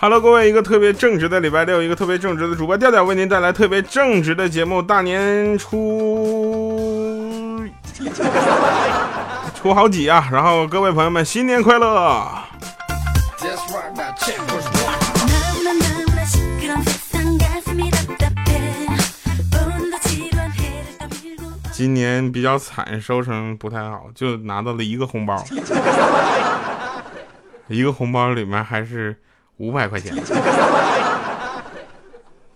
Hello，各位，一个特别正直的礼拜六，一个特别正直的主播调调为您带来特别正直的节目。大年初初好几啊！然后各位朋友们，新年快乐！今年比较惨，收成不太好，就拿到了一个红包，一个红包里面还是。五百块钱，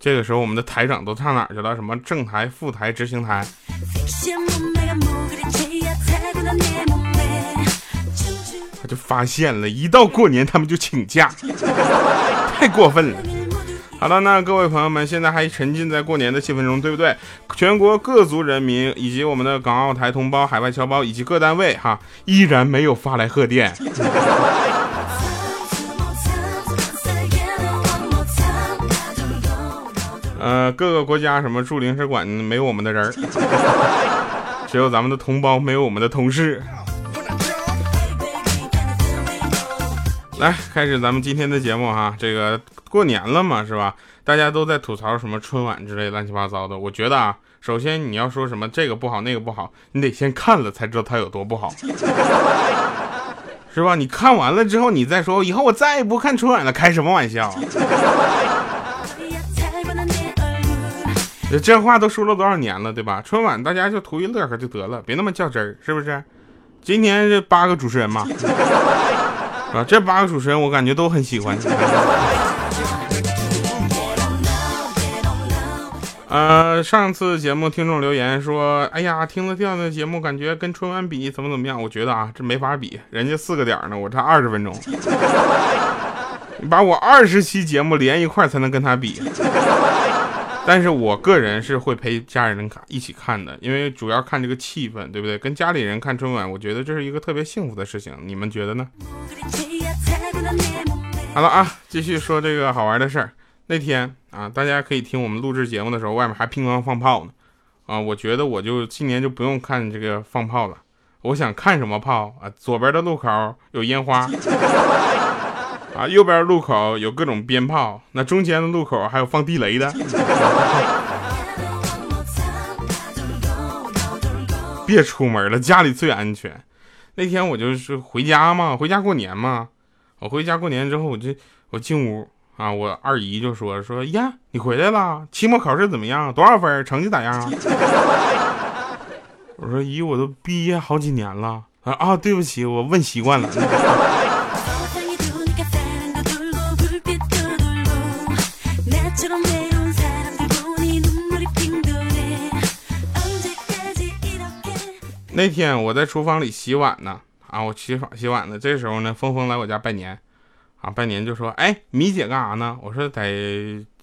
这个时候我们的台长都上哪儿去了？什么正台、副台、执行台？他就发现了，一到过年他们就请假，太过分了。好了，那各位朋友们，现在还沉浸在过年的气氛中，对不对？全国各族人民以及我们的港澳台同胞、海外侨胞以及各单位，哈，依然没有发来贺电。呃，各个国家什么驻领事馆没有我们的人儿，只有咱们的同胞，没有我们的同事。来，开始咱们今天的节目哈，这个过年了嘛，是吧？大家都在吐槽什么春晚之类乱七八糟的。我觉得啊，首先你要说什么这个不好那个不好，你得先看了才知道它有多不好，是吧？你看完了之后，你再说以后我再也不看春晚了，开什么玩笑？这话都说了多少年了，对吧？春晚大家就图一乐呵就得了，别那么较真儿，是不是？今天这八个主持人嘛，啊，这八个主持人我感觉都很喜欢。呃，上次节目听众留言说，哎呀，听了这样的节目，感觉跟春晚比怎么怎么样？我觉得啊，这没法比，人家四个点呢，我差二十分钟，你把我二十期节目连一块才能跟他比。但是我个人是会陪家人看一起看的，因为主要看这个气氛，对不对？跟家里人看春晚，我觉得这是一个特别幸福的事情。你们觉得呢？好了啊，继续说这个好玩的事儿。那天啊，大家可以听我们录制节目的时候，外面还乒乓放炮呢。啊，我觉得我就今年就不用看这个放炮了。我想看什么炮啊？左边的路口有烟花。啊，右边路口有各种鞭炮，那中间的路口还有放地雷的。别出门了，家里最安全。那天我就是回家嘛，回家过年嘛。我回家过年之后，我就我进屋啊，我二姨就说说呀，你回来了，期末考试怎么样？多少分？成绩咋样啊？我说姨，我都毕业好几年了。啊，对不起，我问习惯了。那天我在厨房里洗碗呢，啊，我洗洗碗呢。这时候呢，峰峰来我家拜年，啊，拜年就说：“哎，米姐干啥呢？”我说：“在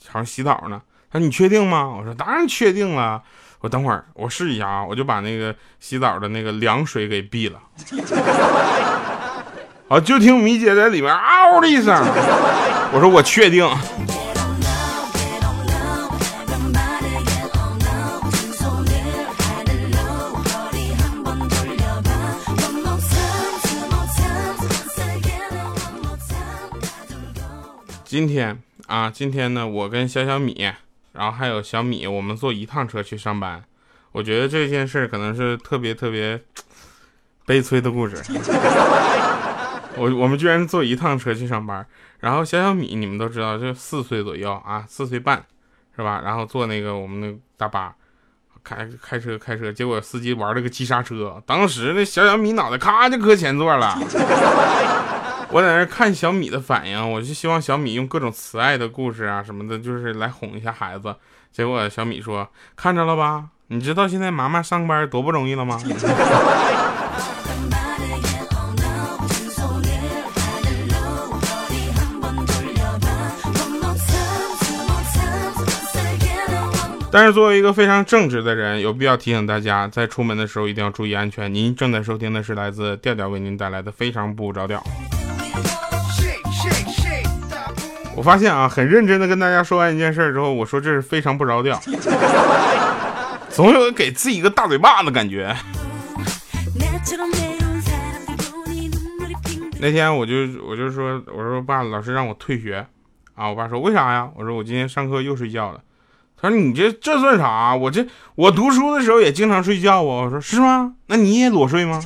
好像洗澡呢。”他说：“你确定吗？”我说：“当然确定了。”我等会儿我试一下啊，我就把那个洗澡的那个凉水给闭了。啊，就听米姐在里面嗷的一声，我说：“我确定。”今天啊，今天呢，我跟小小米，然后还有小米，我们坐一趟车去上班。我觉得这件事可能是特别特别 悲催的故事。我我们居然坐一趟车去上班，然后小小米你们都知道，就四岁左右啊，四岁半，是吧？然后坐那个我们那大巴，开开车开车，结果司机玩了个急刹车，当时那小小米脑袋咔就搁前座了。我在那看小米的反应，我就希望小米用各种慈爱的故事啊什么的，就是来哄一下孩子。结果小米说：“看着了吧？你知道现在妈妈上班多不容易了吗？” 但是作为一个非常正直的人，有必要提醒大家，在出门的时候一定要注意安全。您正在收听的是来自调调为您带来的《非常不着调》。我发现啊，很认真的跟大家说完一件事之后，我说这是非常不着调，总有给自己一个大嘴巴子感觉。那天我就我就说我说爸，老师让我退学啊，我爸说为啥呀？我说我今天上课又睡觉了。他说你这这算啥？我这我读书的时候也经常睡觉啊。我说是吗？那你也裸睡吗？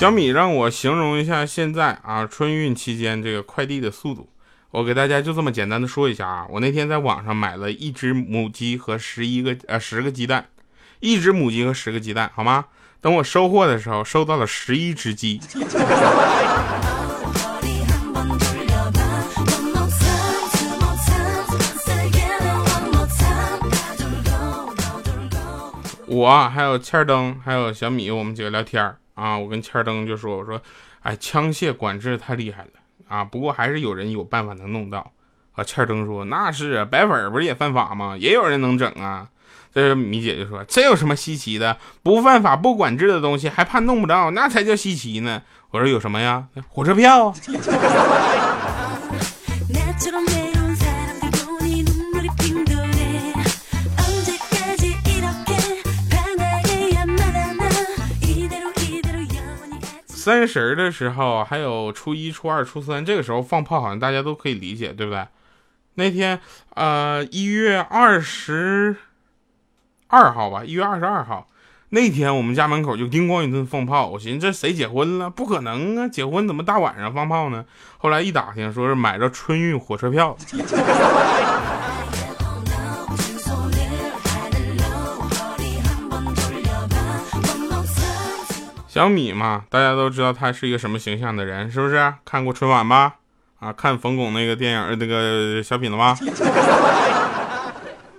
小米让我形容一下现在啊春运期间这个快递的速度，我给大家就这么简单的说一下啊。我那天在网上买了一只母鸡和十一个呃十个鸡蛋，一只母鸡和十个鸡蛋，好吗？等我收货的时候，收到了十一只鸡。我还有欠灯还有小米，我们几个聊天啊，我跟千灯就说：“我说，哎，枪械管制太厉害了啊！不过还是有人有办法能弄到。”啊，千灯说：“那是啊白粉不是也犯法吗？也有人能整啊。”这时米姐就说：“这有什么稀奇的？不犯法不管制的东西，还怕弄不着？那才叫稀奇呢。”我说：“有什么呀？火车票。”三十的时候，还有初一、初二、初三，这个时候放炮好像大家都可以理解，对不对？那天，呃，一月二十二号吧，一月二十二号那天，我们家门口就叮咣一顿放炮。我寻思这谁结婚了？不可能啊，结婚怎么大晚上放炮呢？后来一打听，说是买着春运火车票。小米嘛，大家都知道他是一个什么形象的人，是不是？看过春晚吧？啊，看冯巩那个电影那个小品了吗？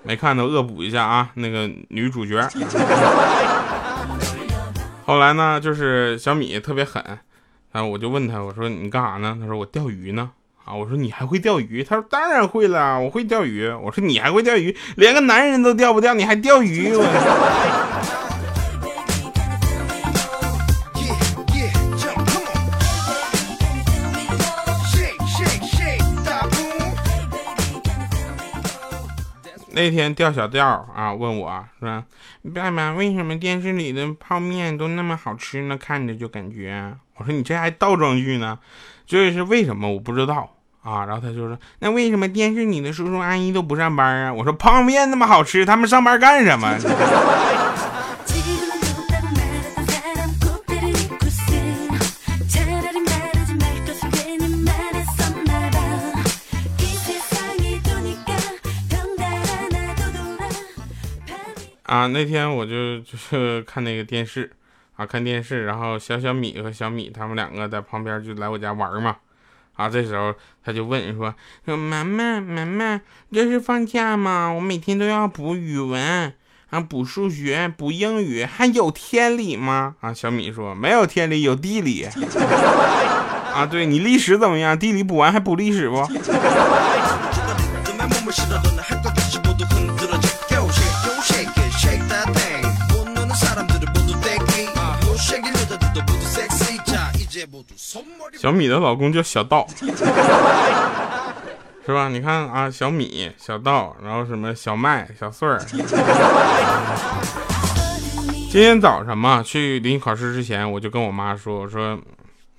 没看的恶补一下啊，那个女主角。后来呢，就是小米特别狠，然后，我就问他，我说你干啥呢？他说我钓鱼呢。啊，我说你还会钓鱼？他说当然会了，我会钓鱼。我说你还会钓鱼？连个男人都钓不钓，你还钓鱼？我。那天调小调啊，问我说：“爸爸，为什么电视里的泡面都那么好吃呢？看着就感觉……”我说：“你这还倒装句呢？这是为什么？我不知道啊。”然后他就说：“那为什么电视里的叔叔阿姨都不上班啊？”我说：“泡面那么好吃，他们上班干什么？” 啊，那天我就就是 看那个电视，啊，看电视，然后小小米和小米他们两个在旁边就来我家玩嘛，啊，这时候他就问说说妈妈妈妈，这是放假吗？我每天都要补语文啊，补数学，补英语，还有天理吗？啊，小米说没有天理，有地理。啊，对你历史怎么样？地理补完还补历史不？小米的老公叫小道，是吧？你看啊，小米、小道，然后什么小麦、小穗儿。今天早上嘛，去临考试之前，我就跟我妈说：“我说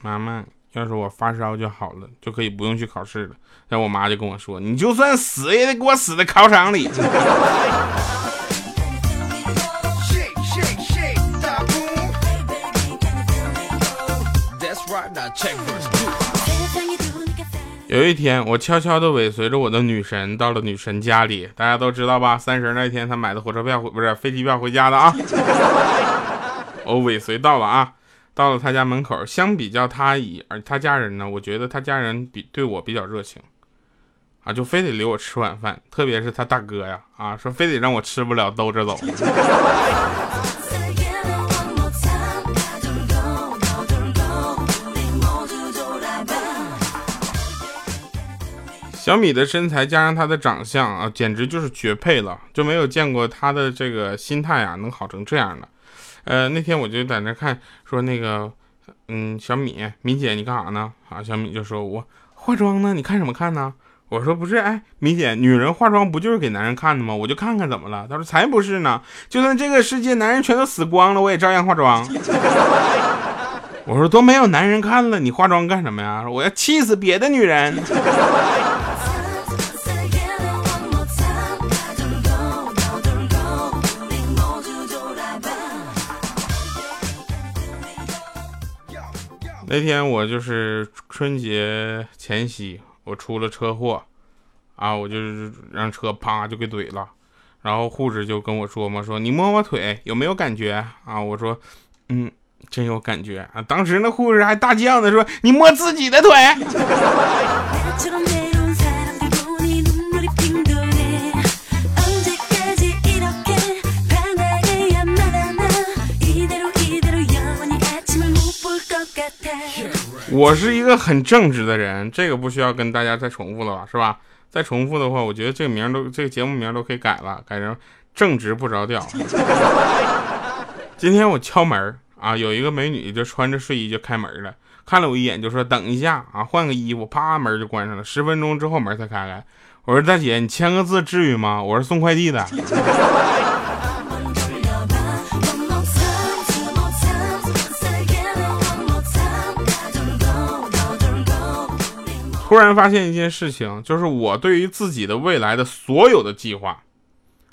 妈妈，要是我发烧就好了，就可以不用去考试了。”然后我妈就跟我说：“你就算死也得给我死在考场里。”有一天，我悄悄的尾随着我的女神到了女神家里，大家都知道吧？三十那天，她买的火车票不是飞机票回家的啊。我尾随到了啊，到了她家门口。相比较她以而她家人呢，我觉得她家人比对我比较热情啊，就非得留我吃晚饭，特别是他大哥呀啊，说非得让我吃不了兜着走。小米的身材加上他的长相啊，简直就是绝配了，就没有见过他的这个心态啊能好成这样的。呃，那天我就在那看，说那个，嗯，小米，米姐你干啥呢？啊，小米就说我化妆呢，你看什么看呢？我说不是，哎，米姐，女人化妆不就是给男人看的吗？我就看看怎么了。她说才不是呢，就算这个世界男人全都死光了，我也照样化妆。我说都没有男人看了，你化妆干什么呀？我要气死别的女人。那天我就是春节前夕。我出了车祸，啊，我就是让车啪就给怼了，然后护士就跟我说嘛，说你摸摸腿有没有感觉啊？我说，嗯，真有感觉啊。当时那护士还大叫的说，你摸自己的腿。我是一个很正直的人，这个不需要跟大家再重复了吧，是吧？再重复的话，我觉得这个名都这个节目名都可以改了，改成正直不着调。今天我敲门啊，有一个美女就穿着睡衣就开门了，看了我一眼就说等一下啊，换个衣服，啪门就关上了。十分钟之后门才开开。我说大姐，你签个字至于吗？我是送快递的。突然发现一件事情，就是我对于自己的未来的所有的计划，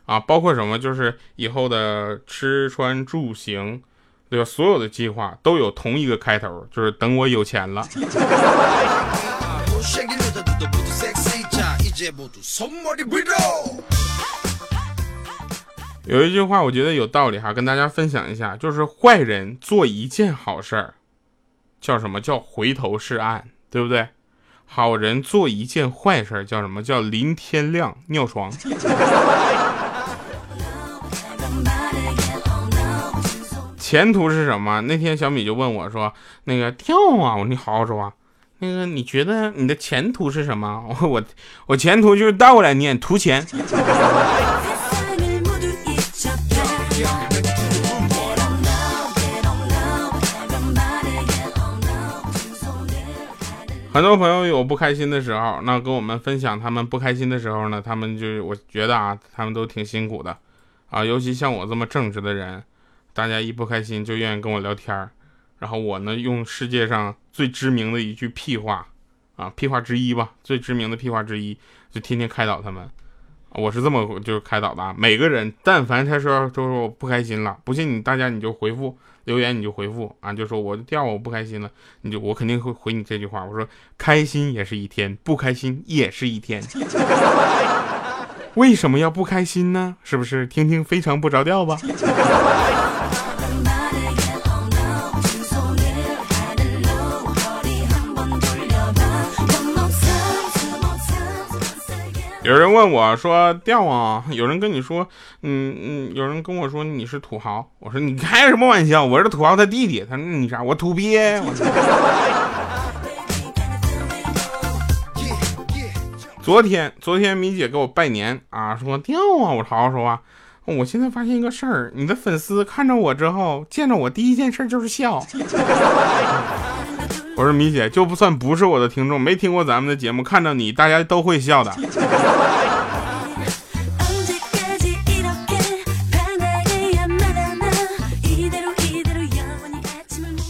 啊，包括什么，就是以后的吃穿住行，对吧？所有的计划都有同一个开头，就是等我有钱了。有一句话我觉得有道理哈，跟大家分享一下，就是坏人做一件好事儿，叫什么叫回头是岸，对不对？好人做一件坏事叫什么？叫临天亮尿床。前途是什么？那天小米就问我说：“那个跳啊，我你好好说话。那个你觉得你的前途是什么？我我我前途就是倒过来念，图钱。”很多朋友有不开心的时候，那跟我们分享他们不开心的时候呢，他们就我觉得啊，他们都挺辛苦的，啊，尤其像我这么正直的人，大家一不开心就愿意跟我聊天儿，然后我呢用世界上最知名的一句屁话，啊，屁话之一吧，最知名的屁话之一，就天天开导他们，我是这么就是开导的，啊每个人但凡他说都说我不开心了，不信你大家你就回复。留言你就回复啊，就说我掉我不开心了，你就我肯定会回你这句话。我说开心也是一天，不开心也是一天。为什么要不开心呢？是不是听听非常不着调吧？有人问我说：“掉啊！”有人跟你说：“嗯嗯。”有人跟我说：“你是土豪。”我说：“你开什么玩笑？我是土豪他弟弟。”他说：“你啥？我土鳖。” 昨天，昨天米姐给我拜年啊，说掉啊！我好好说话。我现在发现一个事儿，你的粉丝看着我之后，见着我第一件事就是笑。我说米姐，就不算不是我的听众，没听过咱们的节目，看到你，大家都会笑的。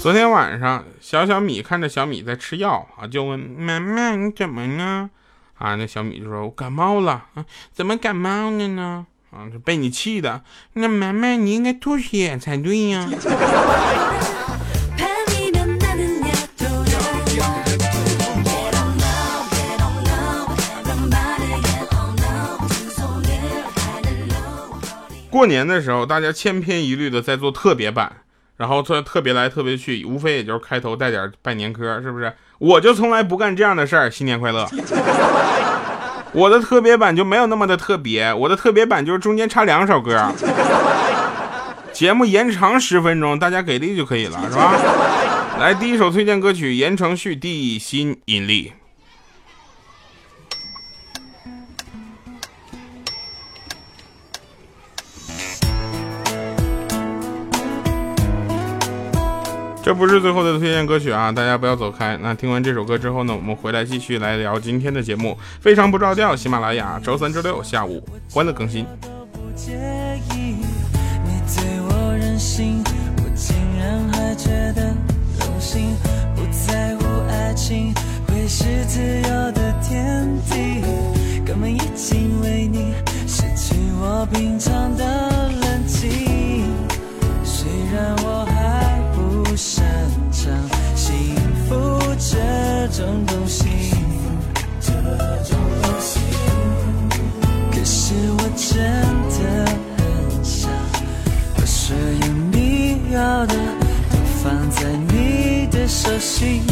昨天晚上，小小米看着小米在吃药啊，就问妈妈你怎么了？啊，那小米就说我感冒了啊，怎么感冒了呢？啊，就被你气的。那妈妈你应该吐血才对呀。过年的时候，大家千篇一律的在做特别版，然后做特别来特别去，无非也就是开头带点拜年歌，是不是？我就从来不干这样的事儿。新年快乐！我的特别版就没有那么的特别，我的特别版就是中间插两首歌，节目延长十分钟，大家给力就可以了，是吧？来，第一首推荐歌曲，言承旭《地心引力》。这不是最后的推荐歌曲啊，大家不要走开。那听完这首歌之后呢，我们回来继续来聊今天的节目。非常不着调，喜马拉雅周三、周六下午欢乐更新。是自由的天地，根本已经为你失去我平常的冷静。虽然我还长幸福这种东西，可是我真的很想把所有你要的都放在你的手心。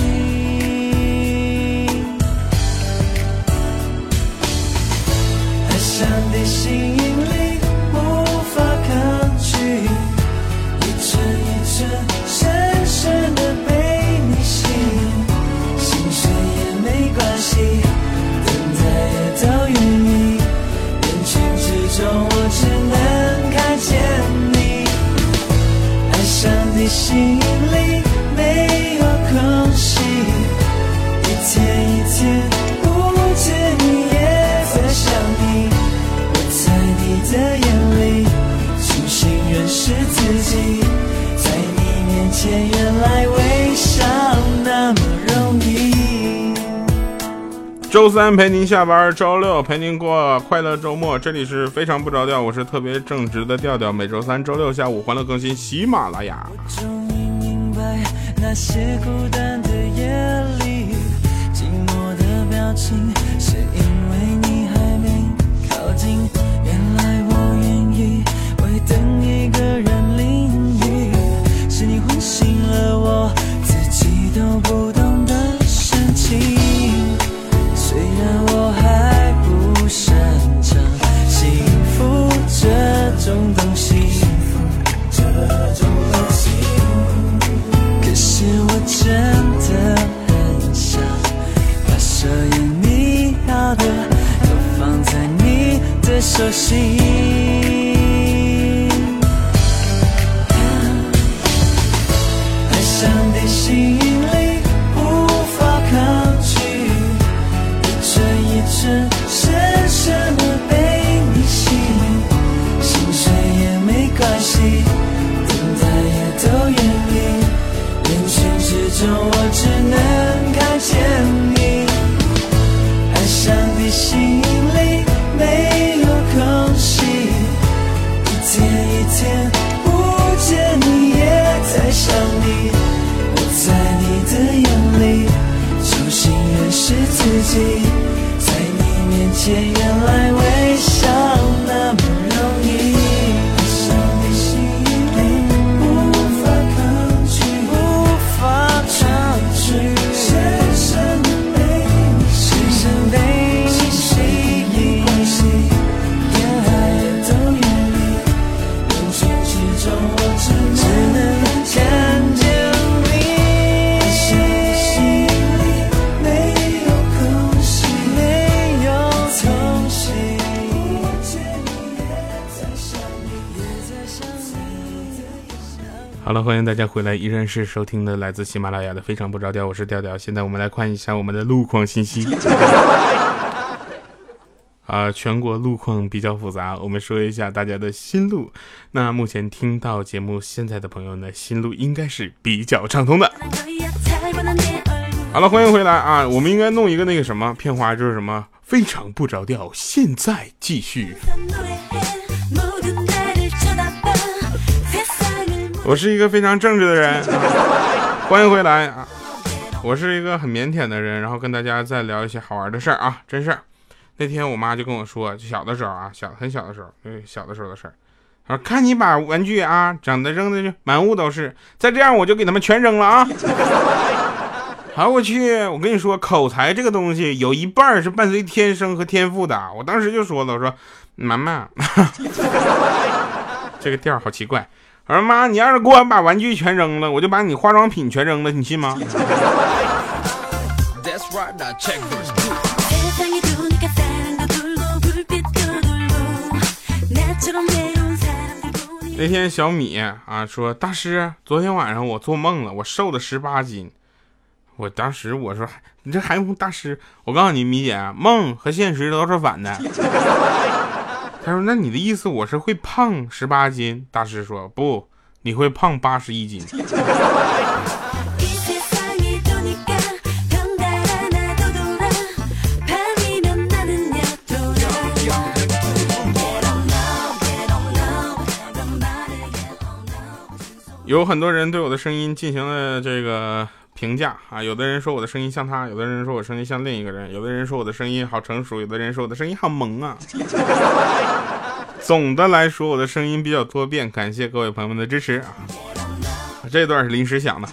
的吸引周三陪您下班，周六陪您过快乐周末。这里是非常不着调，我是特别正直的调调。每周三、周六下午欢乐更新，喜马拉雅。等一个人天一天不见你也在想你。我在你的眼里重新认识自己，在你面前原来为好了，欢迎大家回来，依然是收听的来自喜马拉雅的非常不着调，我是调调。现在我们来看一下我们的路况信息。啊，全国路况比较复杂，我们说一下大家的心路。那目前听到节目现在的朋友呢，心路应该是比较畅通的。好了，欢迎回来啊！我们应该弄一个那个什么片花，就是什么非常不着调，现在继续。我是一个非常正直的人，欢迎回来啊！我是一个很腼腆的人，然后跟大家再聊一些好玩的事儿啊，真事儿。那天我妈就跟我说，就小的时候啊，小很小的时候，对，小的时候的事儿。她说：“看你把玩具啊整的扔的就满屋都是，再这样我就给他们全扔了啊！” 好，我去，我跟你说，口才这个东西有一半是伴随天生和天赋的。我当时就说了，我说：“妈妈，这个调好奇怪。”我说妈，你要是给我把玩具全扔了，我就把你化妆品全扔了，你信吗？那天小米啊说：“大师，昨天晚上我做梦了，我瘦了十八斤。”我当时我说：“你这还用大师？我告诉你，米姐，梦和现实都是反的。”他说：“那你的意思我是会胖十八斤？”大师说：“不，你会胖八十一斤。”有很多人对我的声音进行了这个评价啊，有的人说我的声音像他，有的人说我声音像另一个人，有的人说我的声音好成熟，有的人说我的声音好萌啊。总的来说，我的声音比较多变，感谢各位朋友们的支持啊。这段是临时想的。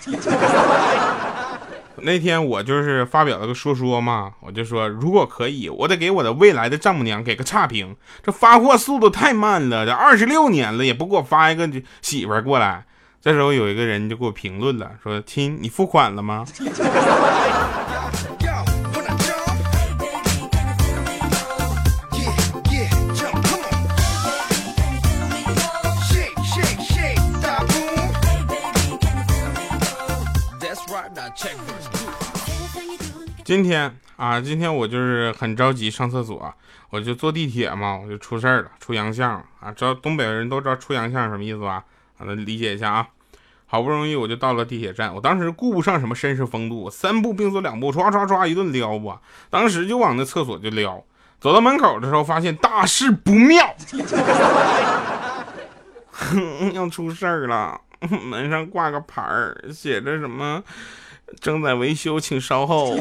那天我就是发表了个说说嘛，我就说如果可以，我得给我的未来的丈母娘给个差评，这发货速度太慢了，这二十六年了也不给我发一个媳妇过来。这时候有一个人就给我评论了，说：“亲，你付款了吗？”今天啊，今天我就是很着急上厕所，我就坐地铁嘛，我就出事儿了，出洋相了啊！知道东北人都知道出洋相什么意思吧？啊，那理解一下啊。好不容易我就到了地铁站，我当时顾不上什么绅士风度，三步并作两步，唰唰唰一顿撩吧，当时就往那厕所就撩。走到门口的时候，发现大事不妙，要出事儿了。门上挂个牌儿，写着什么“正在维修，请稍后”。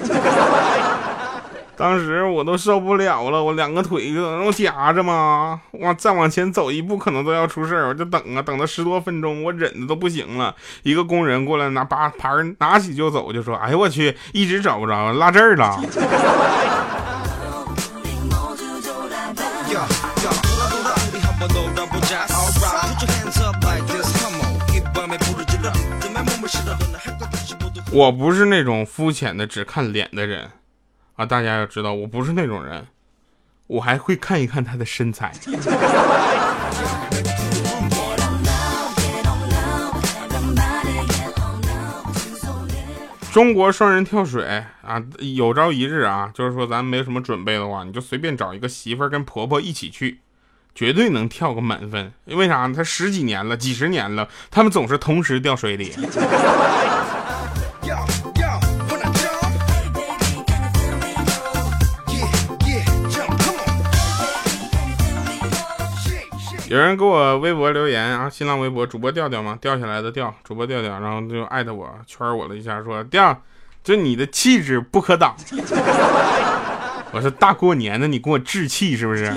当时我都受不了了，我两个腿搁那夹着嘛，哇，再往前走一步可能都要出事儿，我就等啊，等了十多分钟，我忍的都不行了。一个工人过来拿把牌拿起就走，就说：“哎呦我去，一直找不着，落这儿了。”我不是那种肤浅的只看脸的人。啊，大家要知道，我不是那种人，我还会看一看他的身材。中国双人跳水啊，有朝一日啊，就是说咱没什么准备的话，你就随便找一个媳妇儿跟婆婆一起去，绝对能跳个满分。因为啥？他十几年了，几十年了，他们总是同时掉水里。有人给我微博留言啊，新浪微博主播调调吗？掉下来的调，主播调调，然后就艾特我，圈我了一下，说调，就你的气质不可挡。我说大过年的，你给我置气是不是？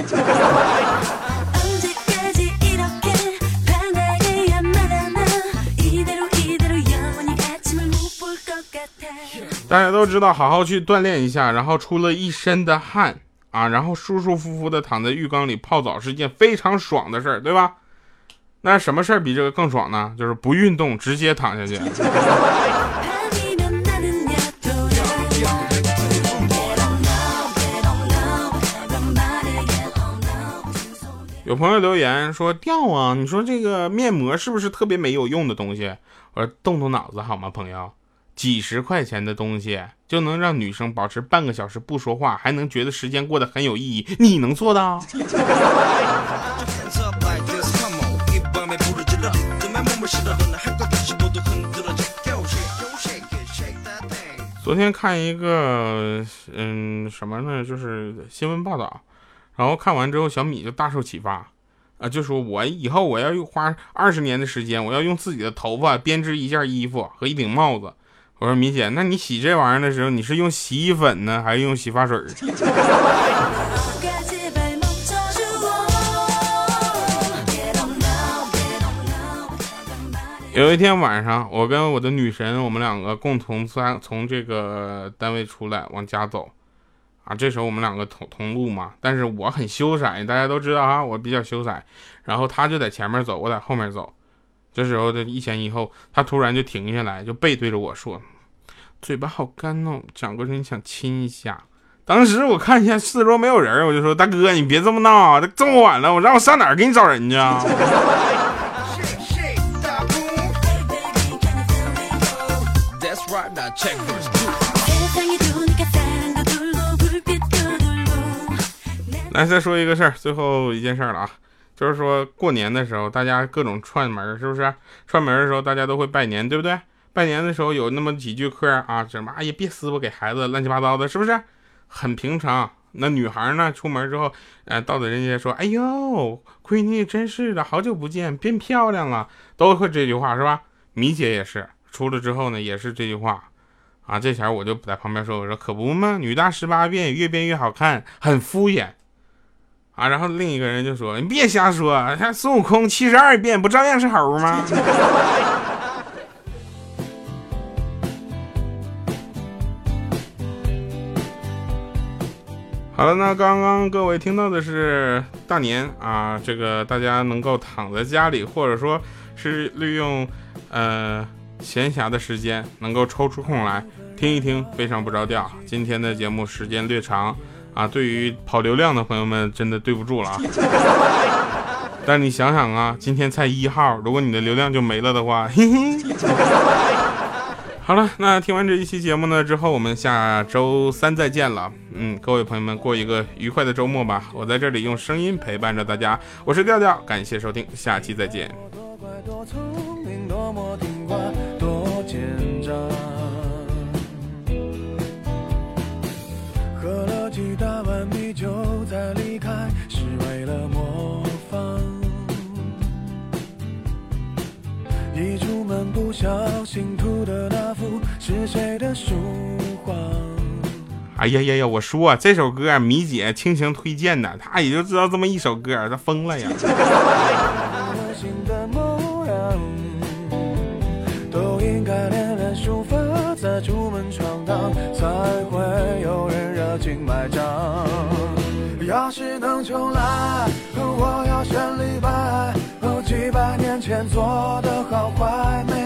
大家都知道，好好去锻炼一下，然后出了一身的汗。啊，然后舒舒服服的躺在浴缸里泡澡是一件非常爽的事儿，对吧？那什么事儿比这个更爽呢？就是不运动，直接躺下去。有朋友留言说掉啊，你说这个面膜是不是特别没有用的东西？我说动动脑子好吗，朋友？几十块钱的东西就能让女生保持半个小时不说话，还能觉得时间过得很有意义，你能做到？昨天看一个，嗯，什么呢？就是新闻报道，然后看完之后，小米就大受启发，啊，就说我以后我要花二十年的时间，我要用自己的头发编织一件衣服和一顶帽子。我说米姐，那你洗这玩意儿的时候，你是用洗衣粉呢，还是用洗发水？有一天晚上，我跟我的女神，我们两个共同从从这个单位出来往家走，啊，这时候我们两个同同路嘛，但是我很羞涩，大家都知道啊，我比较羞涩，然后她就在前面走，我在后面走。这时候的一前一后，他突然就停下来，就背对着我说：“嘴巴好干哦，转过身想亲一下。”当时我看一下四周没有人，我就说：“大哥，你别这么闹，这这么晚了，我让我上哪儿给你找人去啊？”来，再说一个事儿，最后一件事儿了啊。就是说过年的时候，大家各种串门，是不是？串门的时候，大家都会拜年，对不对？拜年的时候有那么几句嗑啊，什么哎呀别撕吧，给孩子乱七八糟的，是不是？很平常。那女孩呢，出门之后，呃，到的人家说，哎呦，闺女真是的，好久不见，变漂亮了，都会这句话是吧？米姐也是，出了之后呢，也是这句话。啊，这前儿我就不在旁边说，我说可不嘛，女大十八变，越变越好看，很敷衍。啊，然后另一个人就说：“你别瞎说，像孙悟空七十二变，不照样是猴吗？” 好了，那刚刚各位听到的是大年啊，这个大家能够躺在家里，或者说是利用呃闲暇的时间，能够抽出空来听一听，非常不着调。今天的节目时间略长。啊，对于跑流量的朋友们，真的对不住了啊！但你想想啊，今天才一号，如果你的流量就没了的话，嘿嘿。好了，那听完这一期节目呢之后，我们下周三再见了。嗯，各位朋友们，过一个愉快的周末吧！我在这里用声音陪伴着大家，我是调调，感谢收听，下期再见。几小心涂的那幅是谁的书画？哎呀呀呀！我说啊这首歌米姐倾情推荐的，她也就知道这么一首歌，她疯了呀！都应该练练书法，再出门闯荡，才会有人。请买账。要是能重来，我要选李白。几百年前做的好坏，没。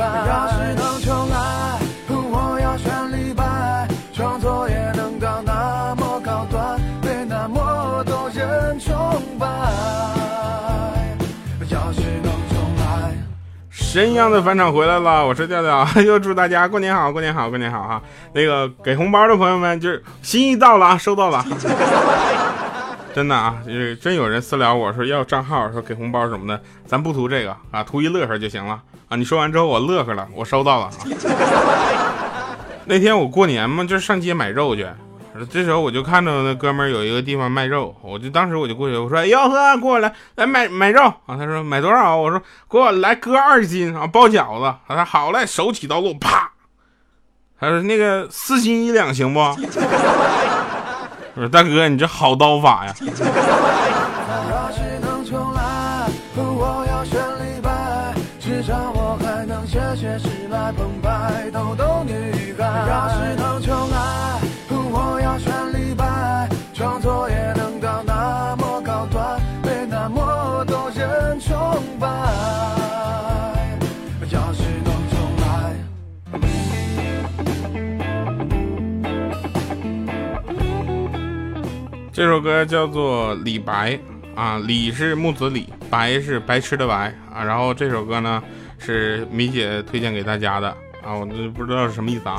神一样的返场回来了，我是调调，又祝大家过年好，过年好，过年好哈！那个给红包的朋友们，就是心意到了啊，收到了，真的啊，就是真有人私聊我说要账号，说给红包什么的，咱不图这个啊，图一乐呵就行了啊！你说完之后我乐呵了，我收到了。那天我过年嘛，就是上街买肉去。这时候我就看到那哥们儿有一个地方卖肉，我就当时我就过去，我说：“哎呦呵，过来来买买肉啊！”他说：“买多少？”我说：“给我来割二斤啊，包饺子。”他说：“好嘞。”手起刀落，啪！他说：“那个四斤一两行不？” 我说：“大哥，你这好刀法呀！”这首歌叫做《李白》啊，李是木子李，白是白痴的白啊。然后这首歌呢是米姐推荐给大家的啊，我这不知道是什么意思啊。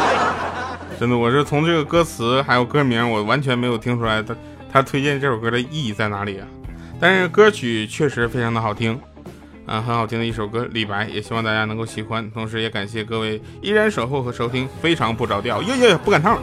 真的，我是从这个歌词还有歌名，我完全没有听出来他他推荐这首歌的意义在哪里啊。但是歌曲确实非常的好听，啊，很好听的一首歌《李白》，也希望大家能够喜欢。同时也感谢各位依然守候和收听，非常不着调，耶耶，不赶趟了。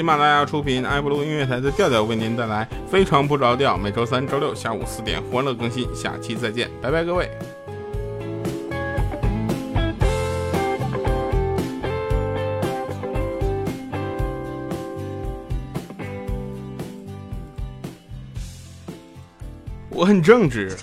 喜马拉雅出品，爱布鲁音乐台的调调为您带来《非常不着调》，每周三、周六下午四点欢乐更新，下期再见，拜拜各位。我很正直。